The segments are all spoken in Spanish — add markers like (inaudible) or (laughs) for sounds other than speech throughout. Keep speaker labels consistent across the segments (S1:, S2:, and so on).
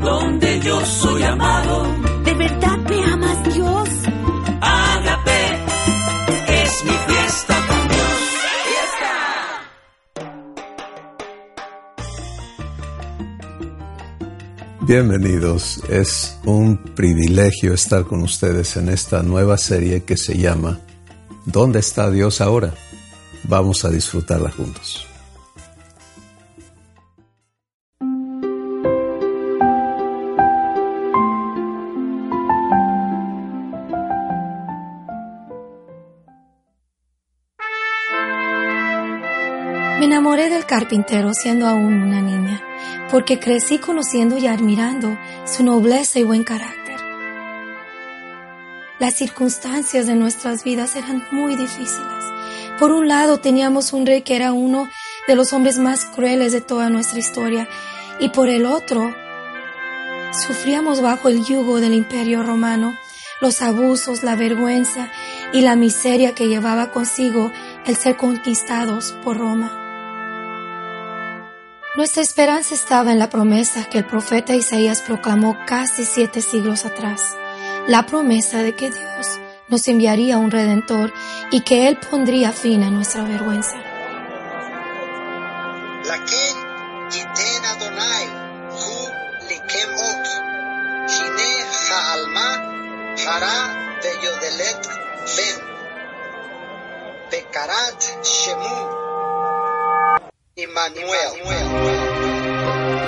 S1: donde yo soy amado.
S2: ¿De verdad me amas, Dios?
S1: Ágape, es mi fiesta con Dios.
S3: Bienvenidos, es un privilegio estar con ustedes en esta nueva serie que se llama ¿Dónde está Dios ahora? Vamos a disfrutarla juntos.
S4: Carpintero siendo aún una niña, porque crecí conociendo y admirando su nobleza y buen carácter. Las circunstancias de nuestras vidas eran muy difíciles. Por un lado teníamos un rey que era uno de los hombres más crueles de toda nuestra historia, y por el otro sufríamos bajo el yugo del imperio romano los abusos, la vergüenza y la miseria que llevaba consigo el ser conquistados por Roma. Nuestra esperanza estaba en la promesa que el profeta Isaías proclamó casi siete siglos atrás, la promesa de que Dios nos enviaría un redentor y que Él pondría fin a nuestra vergüenza.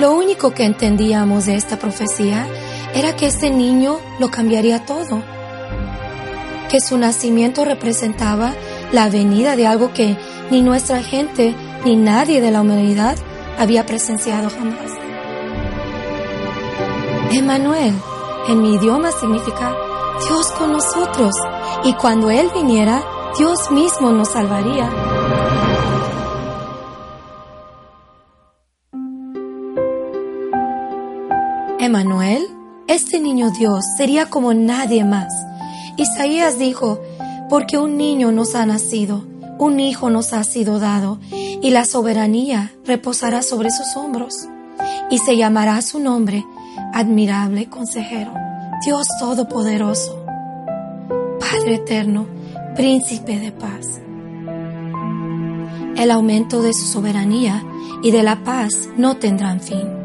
S4: Lo único que entendíamos de esta profecía era que este niño lo cambiaría todo, que su nacimiento representaba la venida de algo que ni nuestra gente ni nadie de la humanidad había presenciado jamás. Emmanuel, en mi idioma significa Dios con nosotros, y cuando Él viniera, Dios mismo nos salvaría. Emanuel, este niño Dios sería como nadie más. Isaías dijo, porque un niño nos ha nacido, un hijo nos ha sido dado, y la soberanía reposará sobre sus hombros, y se llamará su nombre, admirable consejero, Dios todopoderoso, Padre eterno, príncipe de paz. El aumento de su soberanía y de la paz no tendrán fin.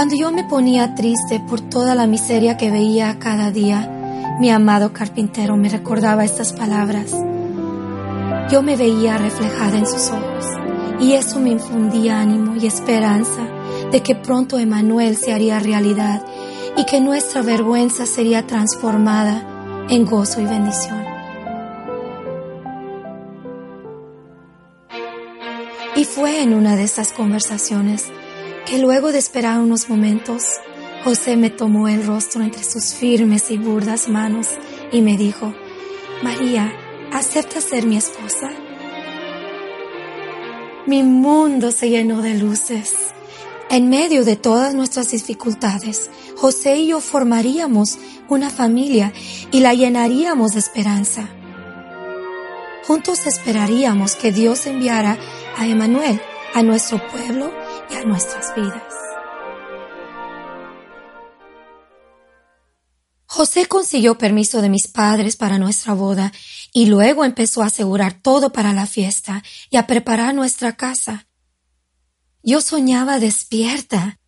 S4: Cuando yo me ponía triste por toda la miseria que veía cada día, mi amado carpintero me recordaba estas palabras. Yo me veía reflejada en sus ojos y eso me infundía ánimo y esperanza de que pronto Emanuel se haría realidad y que nuestra vergüenza sería transformada en gozo y bendición. Y fue en una de esas conversaciones que luego de esperar unos momentos, José me tomó el rostro entre sus firmes y burdas manos y me dijo, María, ¿aceptas ser mi esposa? Mi mundo se llenó de luces. En medio de todas nuestras dificultades, José y yo formaríamos una familia y la llenaríamos de esperanza. Juntos esperaríamos que Dios enviara a Emanuel a nuestro pueblo a nuestras vidas. José consiguió permiso de mis padres para nuestra boda y luego empezó a asegurar todo para la fiesta y a preparar nuestra casa. Yo soñaba despierta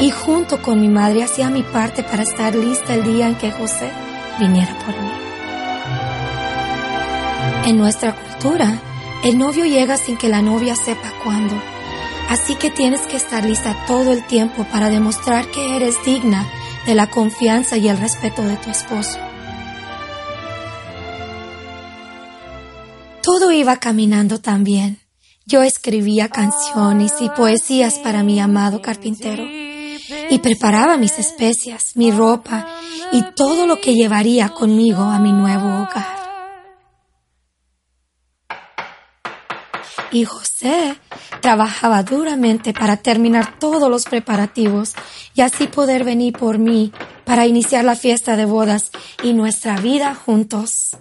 S4: y junto con mi madre hacía mi parte para estar lista el día en que José viniera por mí. En nuestra cultura, el novio llega sin que la novia sepa cuándo. Así que tienes que estar lista todo el tiempo para demostrar que eres digna de la confianza y el respeto de tu esposo. Todo iba caminando tan bien. Yo escribía canciones y poesías para mi amado carpintero y preparaba mis especias, mi ropa y todo lo que llevaría conmigo a mi nuevo hogar. Y José trabajaba duramente para terminar todos los preparativos y así poder venir por mí para iniciar la fiesta de bodas y nuestra vida juntos.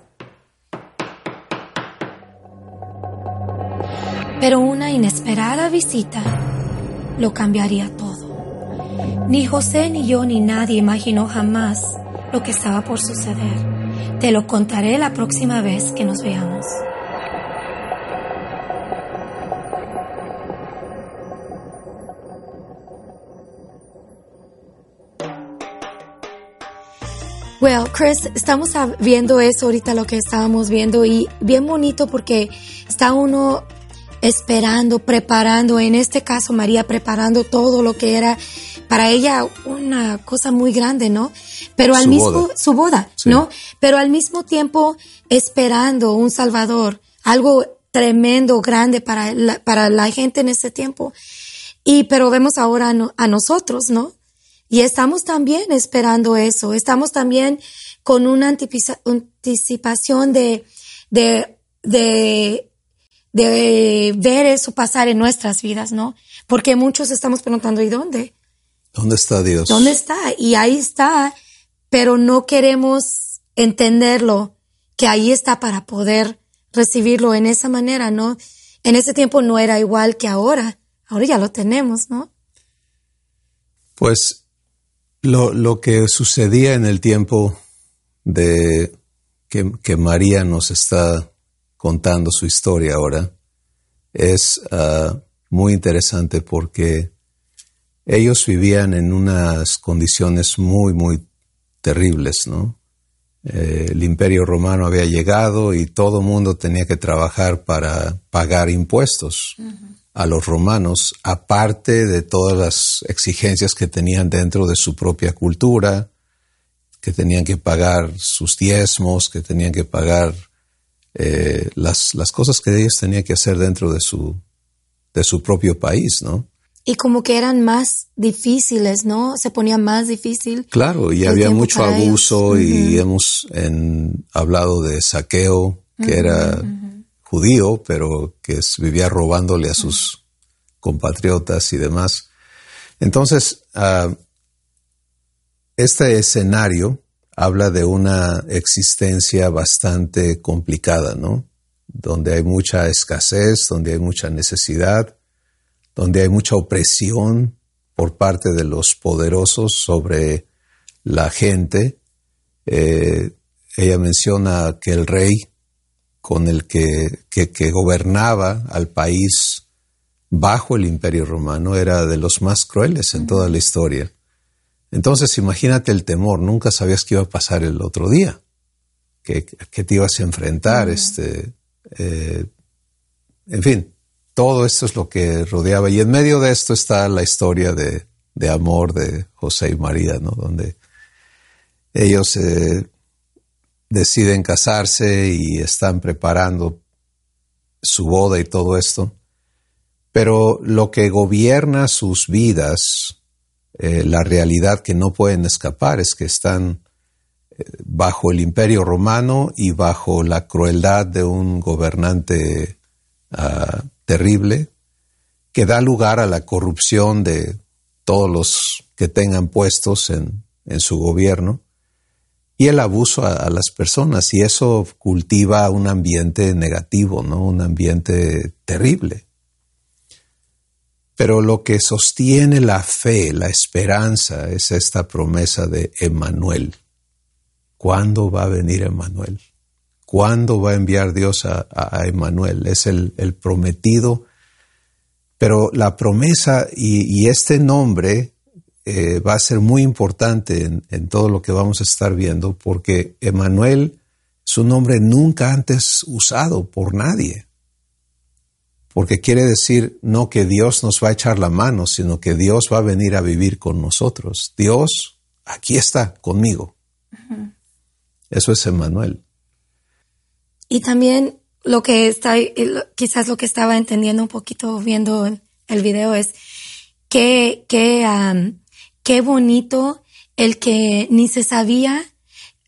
S4: Pero una inesperada visita lo cambiaría todo. Ni José, ni yo, ni nadie imaginó jamás lo que estaba por suceder. Te lo contaré la próxima vez que nos veamos. Well, Chris, estamos viendo eso ahorita lo que estábamos viendo y bien bonito porque está uno esperando, preparando, en este caso María preparando todo lo que era para ella una cosa muy grande, ¿no? Pero al
S3: Su
S4: mismo
S3: boda.
S4: su boda,
S3: Sí.
S4: ¿no? Pero al mismo tiempo esperando un Salvador, algo tremendo, grande para la, para la gente en ese tiempo. Y pero vemos ahora a, no- a nosotros, ¿no? Y estamos también esperando eso. Estamos también con una anticipación de, de, de, de ver eso pasar en nuestras vidas, ¿no? Porque muchos estamos preguntando, ¿y dónde?
S3: ¿Dónde está Dios?
S4: ¿Dónde está? Y ahí está, pero no queremos entenderlo, que ahí está para poder recibirlo en esa manera, ¿no? En ese tiempo no era igual que ahora. Ahora ya lo tenemos, ¿no?
S3: Pues lo, lo que sucedía en el tiempo de que, que María nos está contando su historia ahora es ah, muy interesante porque ellos vivían en unas condiciones muy, muy terribles, ¿no? Eh, el imperio romano había llegado y todo mundo tenía que trabajar para pagar impuestos a los romanos, aparte de todas las exigencias que tenían dentro de su propia cultura, que tenían que pagar sus diezmos, que tenían que pagar eh, las, las cosas que ellos tenían que hacer dentro de su, de su propio país, ¿no?
S4: Y como que eran más difíciles, ¿no? Se ponía más difícil.
S3: Claro, y había mucho
S4: ellos.
S3: abuso y hemos en- hablado de saqueo, que era judío, pero que vivía robándole a sus compatriotas y demás. Entonces, ah, este escenario habla de una existencia bastante complicada, ¿no? Donde hay mucha escasez, donde hay mucha necesidad, donde hay mucha opresión por parte de los poderosos sobre la gente. Eh, ella menciona que el rey con el que, que, que gobernaba al país bajo el imperio romano era de los más crueles en toda la historia. Entonces imagínate el temor, nunca sabías qué iba a pasar el otro día, que, que te ibas a enfrentar, este, eh, en fin, todo esto es lo que rodeaba. Y en medio de esto está la historia de, de amor de José y María, ¿no? Donde ellos eh, deciden casarse y están preparando su boda y todo esto. Pero lo que gobierna sus vidas, eh, la realidad que no pueden escapar es que están eh, bajo el imperio romano y bajo la crueldad de un gobernante ah, terrible que da lugar a la corrupción de todos los que tengan puestos en, en su gobierno y el abuso a, las personas y eso cultiva un ambiente negativo, ¿no? Un ambiente terrible. Pero lo que sostiene la fe, la esperanza, es esta promesa de Emmanuel. ¿Cuándo va a venir Emmanuel? ¿Cuándo va a enviar Dios a, a, Emmanuel? Es el, prometido. Pero la promesa y este nombre eh, va a ser muy importante en, en, todo lo que vamos a estar viendo, porque Emmanuel es un nombre nunca antes usado por nadie porque quiere decir no que Dios nos va a echar la mano, sino que Dios va a venir a vivir con nosotros. Dios aquí está conmigo. Uh -huh. Eso es Emmanuel.
S4: Y también lo que está, quizás lo que estaba entendiendo un poquito viendo el, el video es que, que um, qué bonito el que ni se sabía,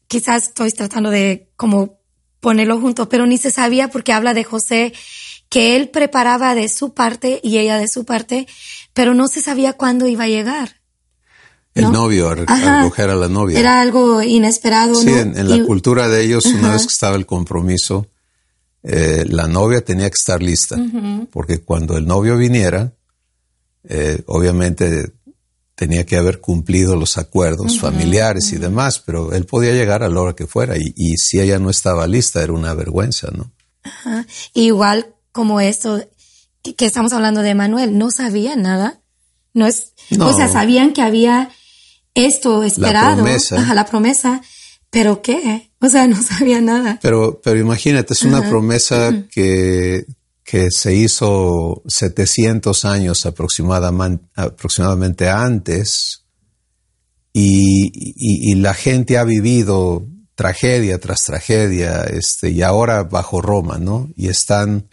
S4: quizás estoy tratando de como ponerlo junto, pero ni se sabía porque habla de José que él preparaba de su parte y ella de su parte, pero no se sabía cuándo iba a llegar.
S3: El
S4: ¿no?
S3: novio, a, a
S4: Ajá.
S3: recoger a la novia.
S4: Era algo inesperado,
S3: Sí,
S4: ¿no?
S3: en, en la cultura de ellos, una vez que estaba el compromiso, eh, la novia tenía que estar lista, porque cuando el novio viniera, eh, obviamente tenía que haber cumplido los acuerdos familiares y demás, pero él podía llegar a la hora que fuera y, y si ella no estaba lista era una vergüenza, ¿no?
S4: Ajá. Igual como esto que, que estamos hablando de Manuel, no sabían nada. No es,
S3: No.
S4: o sea, sabían que había esto esperado,
S3: promesa.
S4: Ajá, la promesa, pero qué, o sea, (laughs) no sabía nada.
S3: Pero, pero imagínate, es una promesa que, que se hizo 700 años aproximadamente, aproximadamente antes y, y- y la gente ha vivido tragedia tras tragedia este, y ahora bajo Roma, ¿no? Y están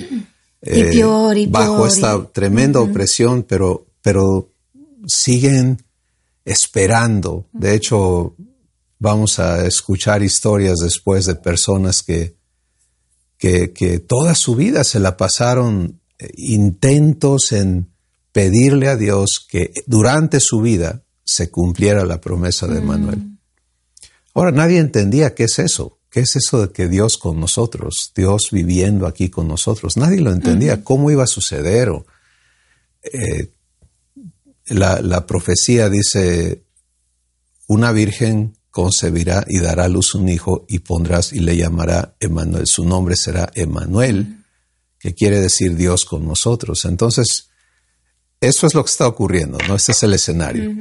S4: Y peor, y
S3: bajo
S4: peor,
S3: esta tremenda opresión, pero, pero siguen esperando. De hecho, vamos a escuchar historias después de personas que, que, que toda su vida se la pasaron eh, intentos en pedirle a Dios que durante su vida se cumpliera la promesa de Manuel. Ahora, nadie entendía qué es eso. ¿Qué es eso de que Dios con nosotros, Dios viviendo aquí con nosotros? Nadie lo entendía. ¿Cómo iba a suceder? O, eh, la, la profecía dice, una virgen concebirá y dará a luz un hijo y pondrás y le llamará Emanuel. Su nombre será Emanuel, que quiere decir Dios con nosotros. Entonces, eso es lo que está ocurriendo, ¿no? Este es el escenario.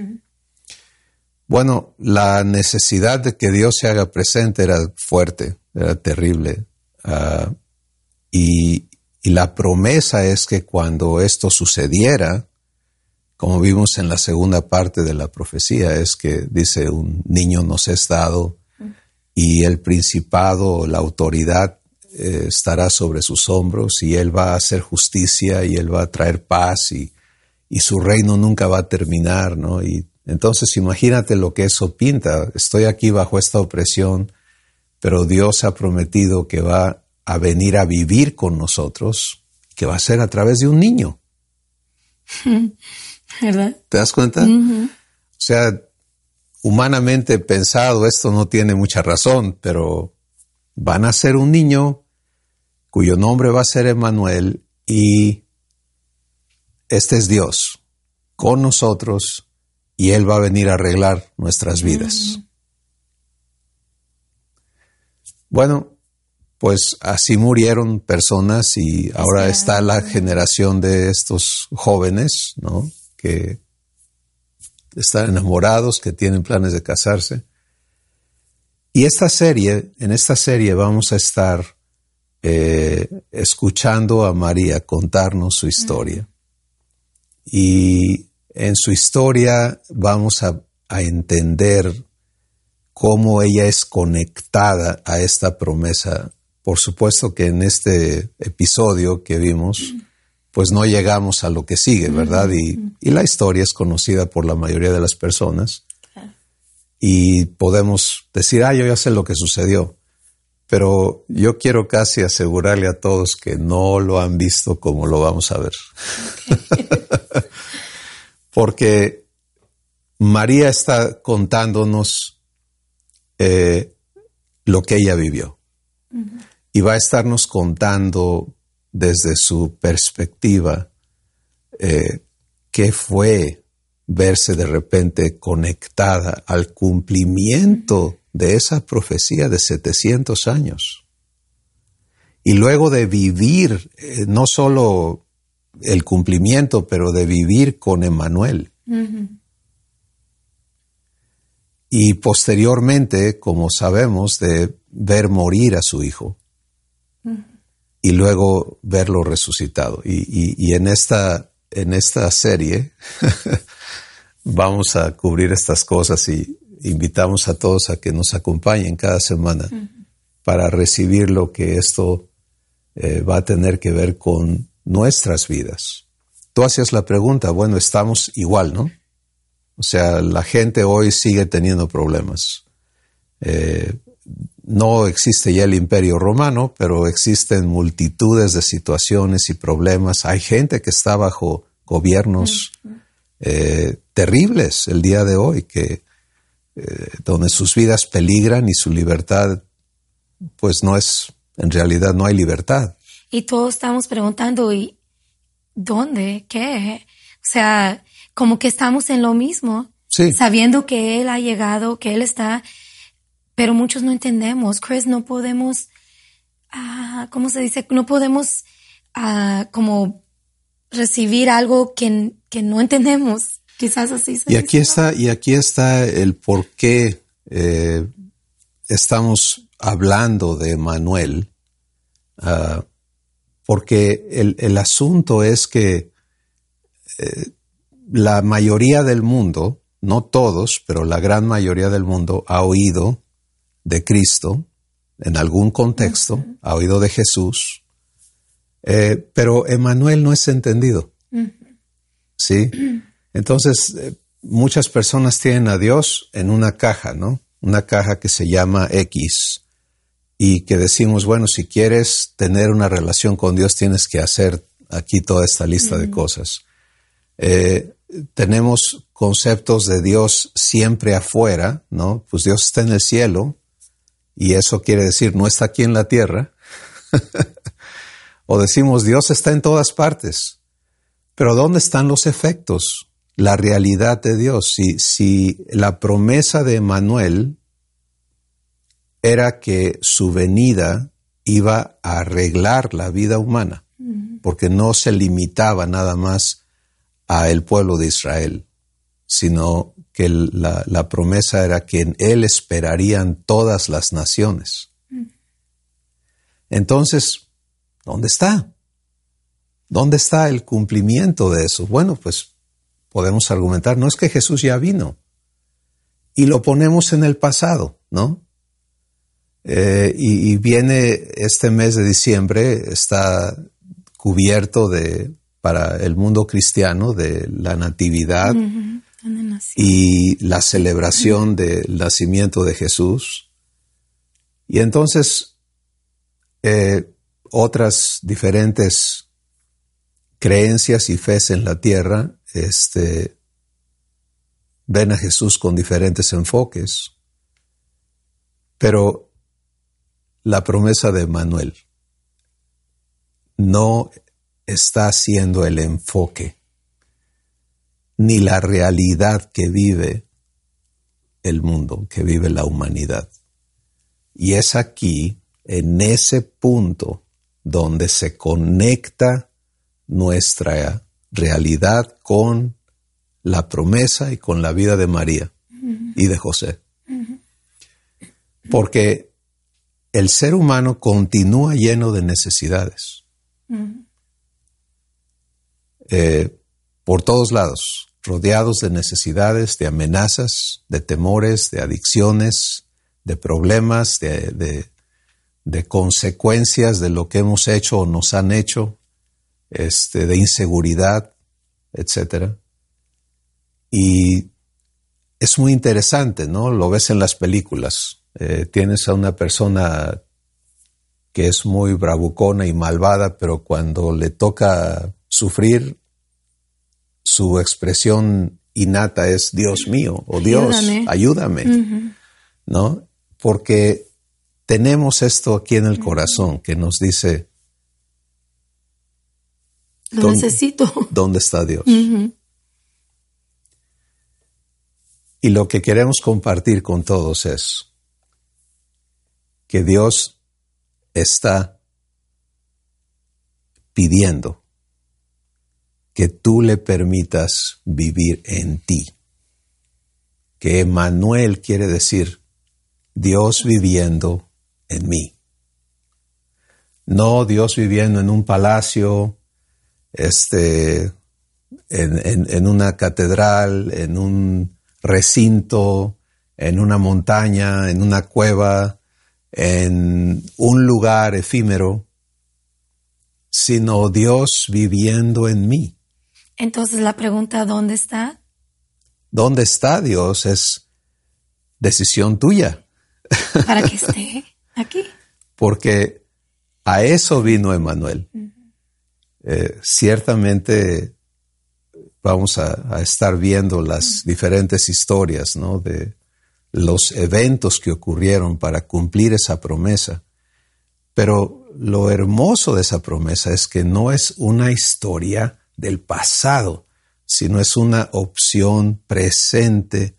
S3: Bueno, la necesidad de que Dios se haga presente era fuerte, era terrible. Ah, y, y la promesa es que cuando esto sucediera, como vimos en la segunda parte de la profecía, es que dice, un niño nos es dado y el principado, la autoridad eh, estará sobre sus hombros y él va a hacer justicia y él va a traer paz y, y su reino nunca va a terminar, ¿no? Y entonces imagínate lo que eso pinta. Estoy aquí bajo esta opresión, pero Dios ha prometido que va a venir a vivir con nosotros, que va a ser a través de un niño. (laughs)
S4: ¿Verdad?
S3: ¿Te das cuenta? O sea, humanamente pensado, esto no tiene mucha razón, pero van a ser un niño cuyo nombre va a ser Emanuel y este es Dios con nosotros y Él va a venir a arreglar nuestras vidas. Bueno, pues así murieron personas y ahora está la generación de estos jóvenes, ¿no? Que están enamorados, que tienen planes de casarse. Y esta serie, en esta serie vamos a estar eh, escuchando a María contarnos su historia. Y en su historia vamos a, a entender cómo ella es conectada a esta promesa. Por supuesto que en este episodio que vimos, pues no llegamos a lo que sigue, ¿verdad? Y, y la historia es conocida por la mayoría de las personas. Y podemos decir, ah, yo ya sé lo que sucedió. Pero yo quiero casi asegurarle a todos que no lo han visto como lo vamos a ver. (laughs) Porque María está contándonos eh, lo que ella vivió. Y va a estarnos contando desde su perspectiva eh, qué fue verse de repente conectada al cumplimiento de esa profecía de 700 años. Y luego de vivir eh, no solo el cumplimiento, pero de vivir con Emanuel. Y posteriormente, como sabemos, de ver morir a su hijo y luego verlo resucitado. Y, y- y en, esta, en esta serie (laughs) vamos a cubrir estas cosas y invitamos a todos a que nos acompañen cada semana para recibir lo que esto eh, va a tener que ver con nuestras vidas. Tú hacías la pregunta, bueno, estamos igual, ¿no? O sea, la gente hoy sigue teniendo problemas. Eh, no existe ya el imperio romano, pero existen multitudes de situaciones y problemas. Hay gente que está bajo gobiernos eh, terribles el día de hoy, que eh, donde sus vidas peligran y su libertad, pues no es, en realidad no hay libertad.
S4: Y todos estamos preguntando, ¿y dónde? ¿Qué? O sea, como que estamos en lo mismo,
S3: Sí.
S4: sabiendo que Él ha llegado, que Él está, pero muchos no entendemos. Chris, no podemos, ah, ¿cómo se dice? No podemos ah, como recibir algo que, que no entendemos. Quizás así se
S3: Y aquí
S4: dice.
S3: está, y aquí está el por qué eh, estamos hablando de Manuel, ah, porque el, el asunto es que eh, la mayoría del mundo, no todos, pero la gran mayoría del mundo ha oído de Cristo en algún contexto, ha oído de Jesús, eh, pero Emanuel no es entendido. ¿Sí? Entonces, eh, muchas personas tienen a Dios en una caja, ¿no? Una caja que se llama X y que decimos, bueno, si quieres tener una relación con Dios tienes que hacer aquí toda esta lista de cosas. Eh, tenemos conceptos de Dios siempre afuera, ¿no? Pues Dios está en el cielo y eso quiere decir no está aquí en la tierra. (laughs) o decimos Dios está en todas partes. Pero ¿dónde están los efectos? La realidad de Dios. Si, si la promesa de Manuel era que su venida iba a arreglar la vida humana, porque no se limitaba nada más a el pueblo de Israel, sino que la, promesa era que en él esperarían todas las naciones. Entonces, ¿dónde está? ¿Dónde está el cumplimiento de eso? Bueno, pues podemos argumentar, no es que Jesús ya vino y lo ponemos en el pasado, ¿no? Eh, y, viene este mes de diciembre, está cubierto de, para el mundo cristiano de la natividad. Y la celebración del nacimiento de Jesús. Y entonces eh, otras diferentes creencias y fes en la tierra este, ven a Jesús con diferentes enfoques. Pero la promesa de Manuel no está siendo el enfoque ni la realidad que vive el mundo, que vive la humanidad. Y es aquí, en ese punto, donde se conecta nuestra realidad con la promesa y con la vida de María y de José. Porque el ser humano continúa lleno de necesidades. Eh, por todos lados, rodeados de necesidades, de amenazas, de temores, de adicciones, de problemas, de, consecuencias de lo que hemos hecho o nos han hecho, este, de inseguridad, etc. Y es muy interesante, ¿no? Lo ves en las películas. Eh, tienes a una persona que es muy bravucona y malvada, pero cuando le toca sufrir, su expresión innata es Dios mío o Dios,
S4: Ayúdame.
S3: ayúdame, ¿no? Porque tenemos esto aquí en el corazón que nos dice,
S4: Lo
S3: ¿Dónde?
S4: necesito.
S3: ¿dónde está Dios? Y lo que queremos compartir con todos es que Dios está pidiendo que tú le permitas vivir en ti. Que Emmanuel quiere decir Dios viviendo en mí. No Dios viviendo en un palacio, este, en una catedral, en un recinto, en una montaña, en una cueva, en un lugar efímero, sino Dios viviendo en mí.
S4: Entonces la pregunta, ¿dónde está?
S3: ¿Dónde está Dios? Es decisión tuya.
S4: Para que (laughs) esté. Aquí.
S3: Porque a eso vino Emanuel. Eh, ciertamente vamos a, a, estar viendo las diferentes historias ¿no? de los eventos que ocurrieron para cumplir esa promesa. Pero lo hermoso de esa promesa es que no es una historia del pasado, sino es una opción presente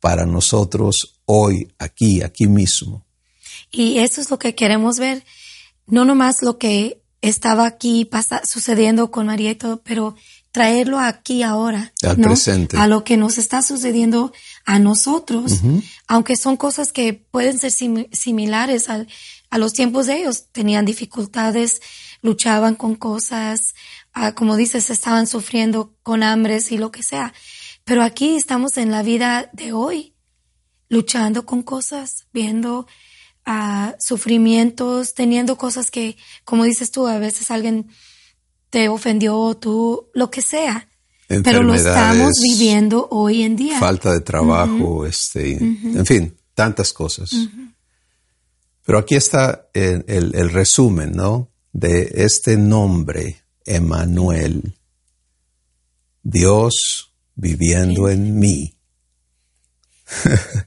S3: para nosotros hoy, aquí, aquí mismo.
S4: Y eso es lo que queremos ver, no nomás lo que estaba aquí pasa, sucediendo con María y todo, pero traerlo aquí ahora.
S3: Al
S4: ¿no?
S3: presente.
S4: A lo que nos está sucediendo a nosotros, aunque son cosas que pueden ser sim similares al, a los tiempos de ellos. Tenían dificultades, luchaban con cosas, ah, como dices, estaban sufriendo con hambres y lo que sea. Pero aquí estamos en la vida de hoy, luchando con cosas, viendo ah, sufrimientos, teniendo cosas que, como dices tú, a veces alguien te ofendió, tú, lo que sea. Pero lo estamos viviendo hoy en día.
S3: Falta de trabajo, este, en fin, tantas cosas. Pero aquí está el, el, el, resumen, ¿no? De este nombre, Emanuel. Dios viviendo en mí. (laughs)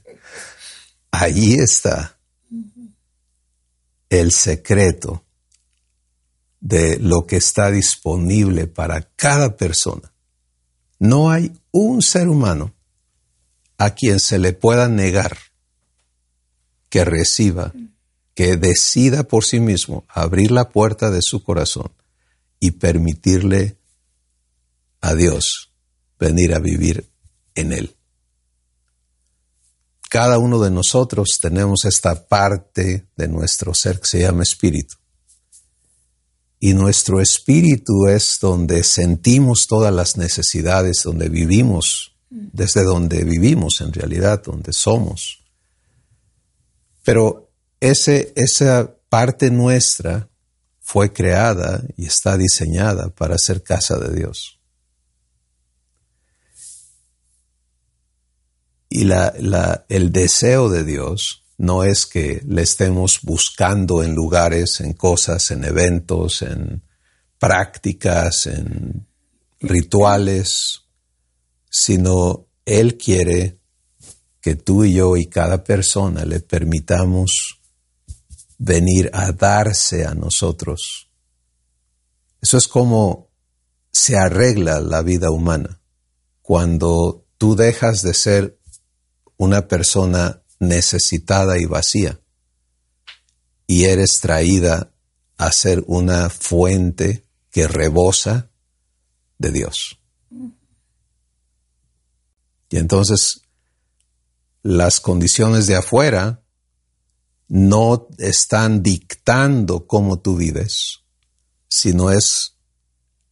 S3: Ahí está el secreto de lo que está disponible para cada persona. No hay un ser humano a quien se le pueda negar que reciba, que decida por sí mismo abrir la puerta de su corazón y permitirle a Dios venir a vivir en él. Cada uno de nosotros tenemos esta parte de nuestro ser que se llama espíritu y nuestro espíritu es donde sentimos todas las necesidades, donde vivimos, desde donde vivimos en realidad, donde somos. Pero ese, esa parte nuestra fue creada y está diseñada para ser casa de Dios. Y la, el deseo de Dios no es que le estemos buscando en lugares, en cosas, en eventos, en prácticas, en rituales, sino Él quiere que tú y yo y cada persona le permitamos venir a darse a nosotros. Eso es como se arregla la vida humana. Cuando tú dejas de ser una persona necesitada y vacía y eres traída a ser una fuente que rebosa de Dios. Y entonces las condiciones de afuera no están dictando cómo tú vives, sino es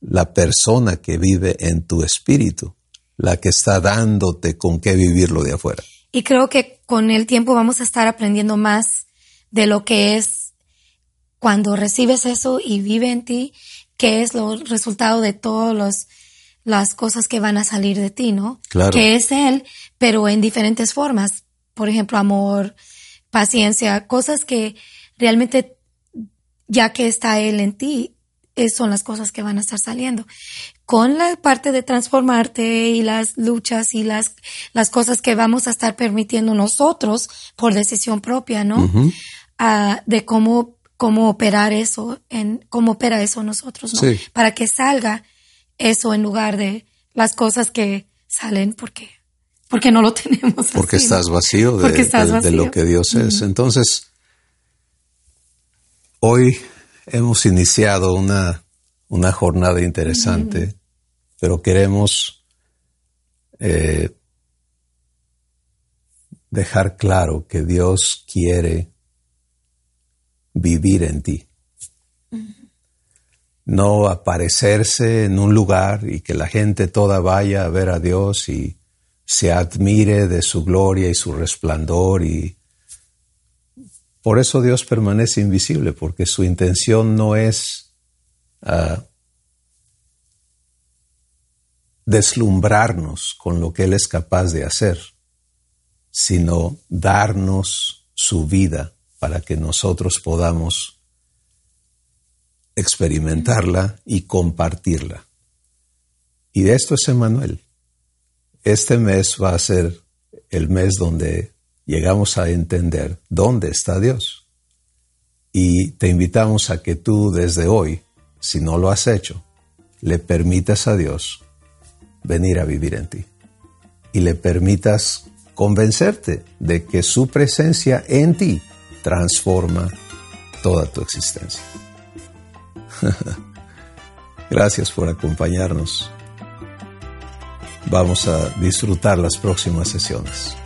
S3: la persona que vive en tu espíritu la que está dándote con qué vivirlo de afuera.
S4: Y creo que con el tiempo vamos a estar aprendiendo más de lo que es cuando recibes eso y vive en ti, que es lo resultado de todas las cosas que van a salir de ti, ¿no?
S3: Claro.
S4: Que es Él, pero en diferentes formas. Por ejemplo, amor, paciencia, cosas que realmente, ya que está Él en ti, son las cosas que van a estar saliendo con la parte de transformarte y las luchas y las, las cosas que vamos a estar permitiendo nosotros por decisión propia, ¿no? Ah, de cómo, cómo operar eso, en, cómo opera eso nosotros, ¿no?
S3: Sí.
S4: Para que salga eso en lugar de las cosas que salen porque, porque no lo tenemos.
S3: Porque estás vacío de,
S4: Porque estás
S3: de- de lo que Dios es. Entonces, hoy hemos iniciado una, una jornada interesante, pero queremos eh, dejar claro que Dios quiere vivir en ti. No aparecerse en un lugar y que la gente toda vaya a ver a Dios y se admire de su gloria y su resplandor y por eso Dios permanece invisible, porque su intención no es ah, deslumbrarnos con lo que Él es capaz de hacer, sino darnos su vida para que nosotros podamos experimentarla y compartirla. Y de esto es Emanuel. Este mes va a ser el mes donde llegamos a entender dónde está Dios. Y te invitamos a que tú desde hoy, si no lo has hecho, le permitas a Dios venir a vivir en ti. Y le permitas convencerte de que su presencia en ti transforma toda tu existencia. (laughs) Gracias por acompañarnos. Vamos a disfrutar las próximas sesiones.